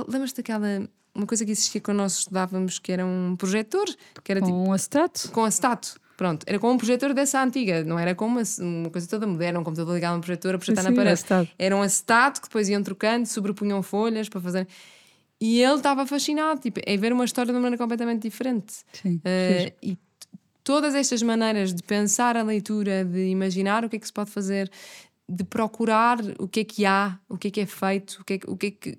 Lembras-te daquela. Uma coisa que existia quando nós estudávamos que era um projetor? Que era tipo com um acetato. com acetato. Pronto, era com um projetor dessa antiga, não era com uma, uma coisa toda moderna, um computador ligado a um projetor a projetar Sim, na sim, parede. acetato. Era um acetato que depois iam trocando, sobrepunham folhas para fazer. E ele estava fascinado, tipo, em ver uma história de uma maneira completamente diferente. Sim, giro. e todas estas maneiras de pensar a leitura, de imaginar o que é que se pode fazer, de procurar o que é que há, o que é que é feito, o que é que, o que, é que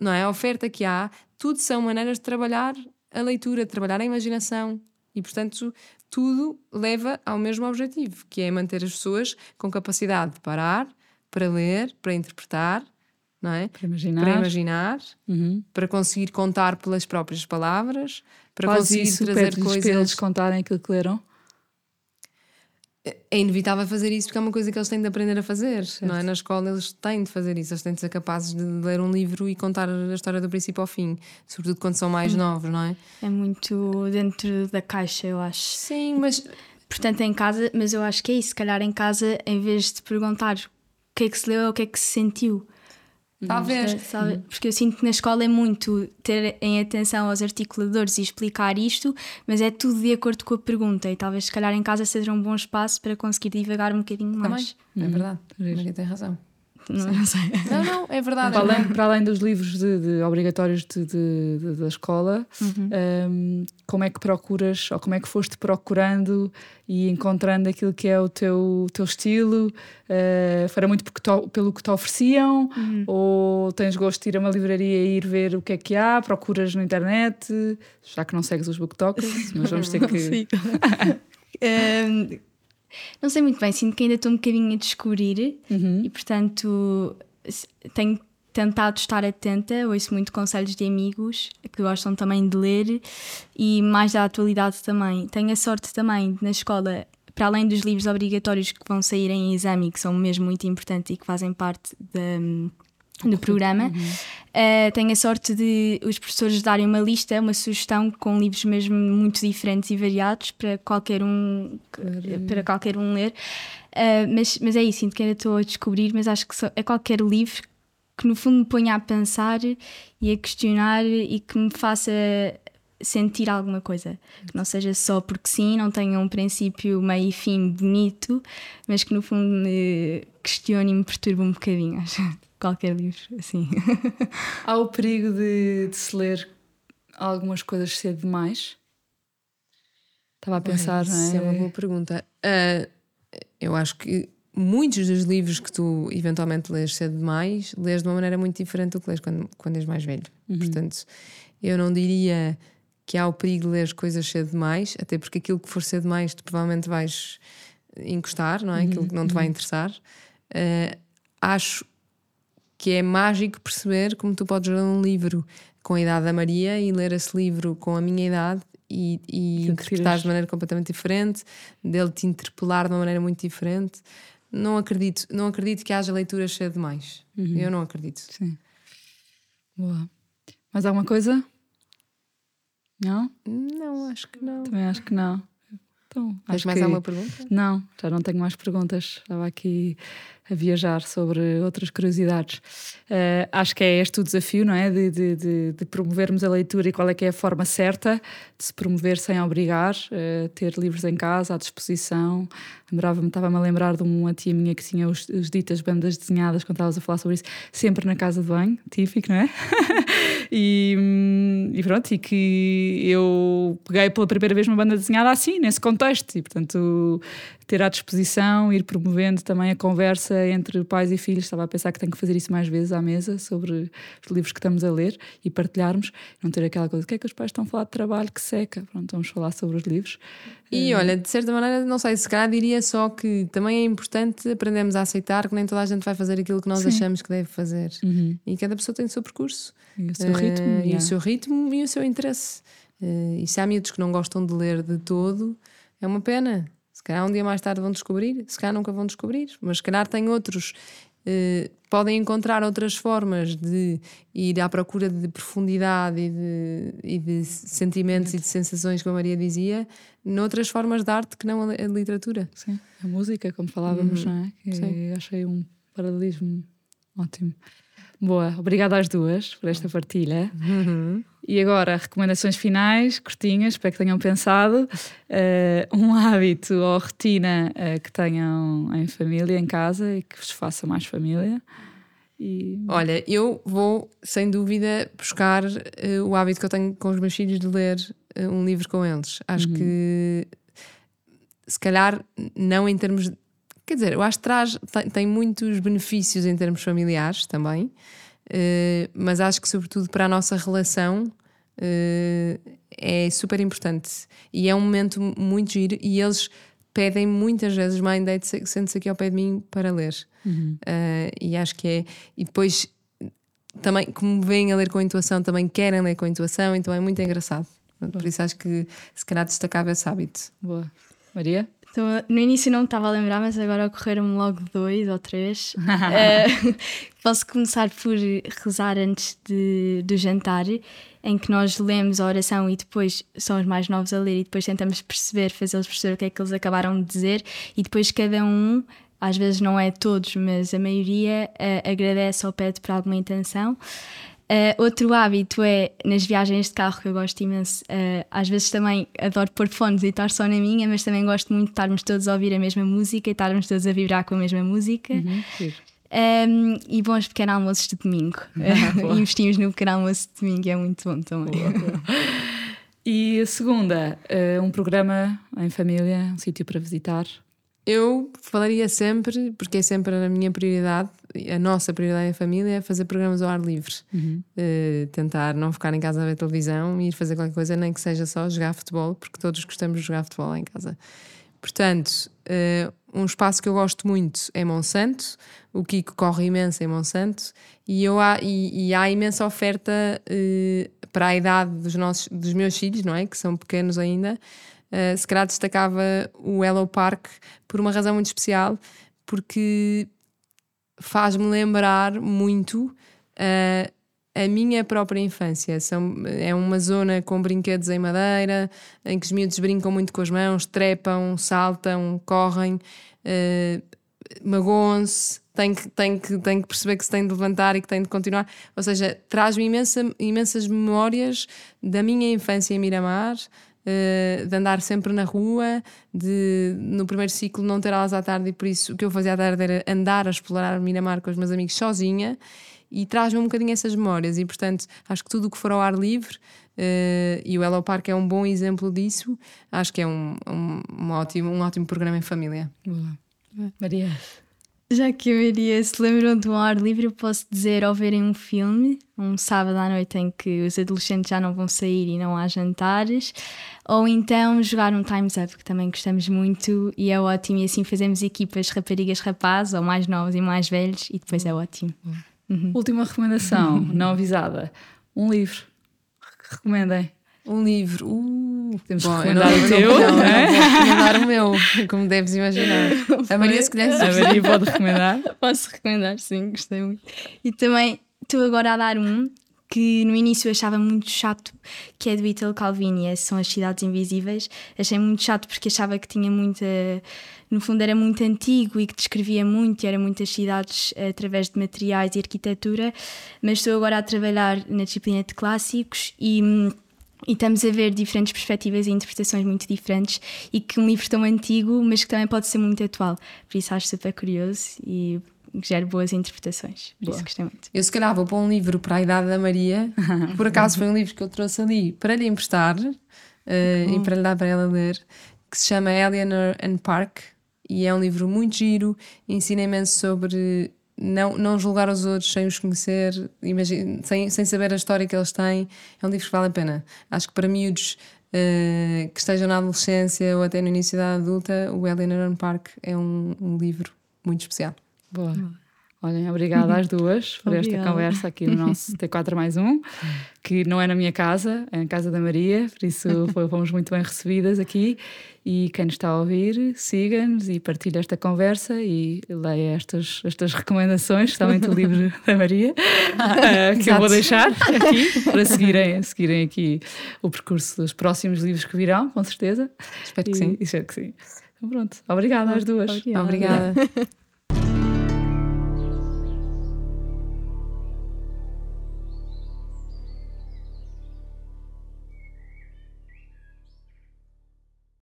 não é? A oferta que há, tudo são maneiras de trabalhar a leitura, de trabalhar a imaginação. E, portanto, tudo leva ao mesmo objetivo, que é manter as pessoas com capacidade de parar, para ler, para interpretar, não é? Para imaginar. Para imaginar, Uhum. para conseguir contar pelas próprias palavras, para Faz conseguir isso, trazer pede-lhes para eles coisas. contarem aquilo que leram. É inevitável fazer isso porque é uma coisa que eles têm de aprender a fazer, não é? Na escola eles têm de fazer isso, eles têm de ser capazes de ler um livro e contar a história do princípio ao fim, sobretudo quando são mais novos, não é? É muito dentro da caixa, eu acho. Sim, mas Portanto, em casa, mas eu acho que é isso. Se calhar em casa, em vez de perguntar o que é que se leu, o que é que se sentiu. Talvez. Sabe? Porque eu sinto que na escola é muito ter em atenção aos articuladores e explicar isto, mas é tudo de acordo com a pergunta. E talvez, se calhar, em casa seja um bom espaço para conseguir divagar um bocadinho Também, mais. é verdade. Maria tem razão. Não, não sei. Não, não, é verdade. Para além, para além dos livros de, de obrigatórios de, de- da escola, hum, como é que procuras, ou como é que foste procurando e encontrando aquilo que é o teu, teu estilo? Uh, foi muito te- pelo que te ofereciam? Ou tens gosto de ir a uma livraria e ir ver o que é que há? Procuras na internet? Já que não segues os booktalkers, mas vamos ter que. Ahm, não sei muito bem, sinto que ainda estou um bocadinho a descobrir e, portanto, tenho tentado estar atenta. Ouço muito conselhos de amigos que gostam também de ler e mais da atualidade também. Tenho a sorte também na escola. Para além dos livros obrigatórios que vão sair em exame, que são mesmo muito importantes e que fazem parte da, do programa, Uh, tenho a sorte de os professores darem uma lista, uma sugestão com livros mesmo muito diferentes e variados para qualquer um, para qualquer um ler. Uh, mas, mas é isso, sinto que ainda estou a descobrir, mas acho que é qualquer livro que no fundo me ponha a pensar e a questionar e que me faça sentir alguma coisa. Que não seja só porque sim, não tenha um princípio, meio e fim bonito, mas que no fundo me questione e me perturbe um bocadinho. Acho. Qualquer livro, assim. Há o perigo de, de se ler algumas coisas cedo demais? Estava a pensar, Bem, não é? Isso é uma boa pergunta. Ah, eu acho que muitos dos livros que tu eventualmente lês cedo demais, lês de uma maneira muito diferente do que lês quando, quando és mais velho. Portanto, eu não diria que há o perigo de ler coisas cedo demais, até porque aquilo que for cedo demais tu provavelmente vais encostar, não é? Aquilo que não te vai interessar. Ah, acho que é mágico perceber como tu podes ler um livro com a idade da Maria e ler esse livro com a minha idade e, e interpretar de maneira completamente diferente, dele te interpelar de uma maneira muito diferente. Não acredito, não acredito que haja leituras cedo demais. Eu não acredito. Sim. Boa. Mais alguma coisa? Não? Não, acho que não. Também acho que não. Então, Tens acho mais que... alguma pergunta? Não, já não tenho mais perguntas. Estava aqui a viajar sobre outras curiosidades. Eh, acho que é este o desafio, não é? De, de, de- de promovermos a leitura e qual é que é a forma certa de se promover sem obrigar, eh, ter livros em casa, à disposição. Lembrava-me, estava-me a lembrar de uma tia minha que tinha os, os ditas bandas desenhadas, quando estavas a falar sobre isso, sempre na casa de banho, típico, não é? e, hum, e pronto, e que eu peguei pela primeira vez uma banda desenhada assim, nesse contexto, e portanto ter à disposição, ir promovendo também a conversa entre pais e filhos. Estava a pensar que tenho que fazer isso mais vezes à mesa sobre os livros que estamos a ler e partilharmos, não ter aquela coisa, o que é que os pais estão a falar de trabalho que seca? Pronto, vamos falar sobre os livros. E Eh, olha, de certa maneira, não sei, se calhar diria só que também é importante aprendermos a aceitar que nem toda a gente vai fazer aquilo que nós Sim. achamos que deve fazer. Uhum. E cada pessoa tem o seu percurso. E o seu ritmo. Eh, e yeah. o seu ritmo e o seu interesse. Eh, e se há miúdos que não gostam de ler de todo, é uma pena. Se calhar um dia mais tarde vão descobrir, se calhar nunca vão descobrir, mas se calhar tem outros. eh, podem encontrar outras formas de ir à procura de profundidade e de, e de sentimentos e de sensações, como a Maria dizia, noutras formas de arte que não a, a literatura. Sim, a música, como falávamos, não é? Que sim. achei um paralelismo ótimo. Boa, obrigada às duas por esta partilha. E agora, recomendações finais, curtinhas, espero que tenham pensado. Eh, um hábito ou rotina eh, que tenham em família, em casa e que vos faça mais família. E Olha, eu vou sem dúvida buscar eh, o hábito que eu tenho com os meus filhos de ler um livro com eles. Acho que se calhar não em termos. Quer dizer, eu acho que traz, tem, tem muitos benefícios em termos familiares também, eh, mas acho que, sobretudo, para a nossa relação. eh, é super importante e é um momento muito giro e eles pedem muitas vezes mãe deite sente-se aqui ao pé de mim para ler Uh, e acho que é. E depois também, como vêm a ler com intuação, também querem ler com intuação, então é muito engraçado. Por isso acho que se calhar destacava esse hábito. boa. Maria? Então, no início não me estava a lembrar, mas agora ocorreram-me logo dois ou três. Eh, posso começar por rezar antes de, do jantar, em que nós lemos a oração e depois são os mais novos a ler e depois tentamos perceber, fazê-los perceber o que é que eles acabaram de dizer e depois cada um, às vezes não é todos, mas a maioria eh, agradece ou pede por alguma intenção. Uh, outro hábito é nas viagens de carro que eu gosto imenso. uh, às vezes também adoro pôr fones e estar só na minha, mas também gosto muito de estarmos todos a ouvir a mesma música e estarmos todos a vibrar com a mesma música. Giro. Um, e bons pequenos almoços de domingo. boa. Investimos no pequeno almoço de domingo, é muito bom também. E a segunda, eh, um programa em família, um sítio para visitar. Eu falaria sempre, porque é sempre a minha prioridade, a nossa prioridade em família, é fazer programas ao ar livre. Uh, tentar não ficar em casa a ver televisão e ir fazer qualquer coisa, nem que seja só jogar futebol, porque todos gostamos de jogar futebol lá em casa. Portanto, uh, um espaço que eu gosto muito é Monsanto, o Kiko corre imenso em Monsanto, e, eu há, e, e há imensa oferta uh, para a idade dos, nossos, dos meus filhos, não é? Que são pequenos ainda. Uh, se calhar destacava o Hello Park por uma razão muito especial, porque faz-me lembrar muito uh, a minha própria infância. São, é uma zona com brinquedos em madeira, em que os miúdos brincam muito com as mãos, trepam, saltam, correm. Uh, magoam-se, tem que, tem, que, tem que perceber que se tem de levantar e que tem de continuar. Ou seja, traz-me imensa, imensas memórias da minha infância em Miramar, uh, de andar sempre na rua, de no primeiro ciclo não ter aulas à tarde e por isso o que eu fazia à tarde era andar a explorar Miramar com os meus amigos sozinha e traz-me um bocadinho essas memórias. E portanto acho que tudo o que for ao ar livre uh, e o Hello Park é um bom exemplo disso acho que é um, um, um ótimo, um ótimo programa em família. Boa. Maria já que a Maria se lembrou do ar livre, eu posso dizer ao verem um filme, um sábado à noite em que os adolescentes já não vão sair e não há jantares, ou então jogar um Time's Up, que também gostamos muito e é ótimo, e assim fazemos equipas raparigas rapazes, ou mais novos e mais velhos, e depois é ótimo. Uhum. Última recomendação, não avisada: um livro. Recomendem. Um livro. Uh, Temos Bom, recomendar o teu, não, não, é? recomendar o meu, como deves imaginar. A Maria, se conhece. A Maria pode recomendar. Posso recomendar, sim, gostei muito. E também estou agora a dar um que no início achava muito chato, que é do Italo Calvini, é, são as cidades invisíveis. Achei muito chato porque achava que tinha muita. No fundo, era muito antigo e que descrevia muito, e era muitas cidades através de materiais e arquitetura. Mas estou agora a trabalhar na disciplina de clássicos e hum, e estamos a ver diferentes perspectivas e interpretações muito diferentes e que um livro tão antigo, mas que também pode ser muito atual. Por isso acho super curioso e gera boas interpretações. Por Boa. isso gostei muito. Eu se calhar vou pôr um livro para a idade da Maria. Por acaso foi um livro que eu trouxe ali para lhe emprestar uh, e para lhe dar para ela ler, que se chama Eleanor and Park. E é um livro muito giro, ensina imenso sobre não, não julgar os outros sem os conhecer, imagine, sem, sem saber a história que eles têm, é um livro que vale a pena. Acho que para miúdos uh, que estejam na adolescência ou até no início da adulta, o Eleanor Park é um, um livro muito especial. Boa. Olhem, obrigada às duas por esta conversa aqui no nosso T4 mais um, que não é na minha casa, é na casa da Maria, por isso fomos muito bem recebidas aqui. E quem nos está a ouvir, siga-nos e partilhe esta conversa e leia estas, estas recomendações, também do livro da Maria, uh, que eu vou deixar aqui para seguirem, seguirem aqui o percurso dos próximos livros que virão, com certeza. Espero que e, sim. Espero que sim. Então pronto, obrigada às duas. Obrigada. obrigada.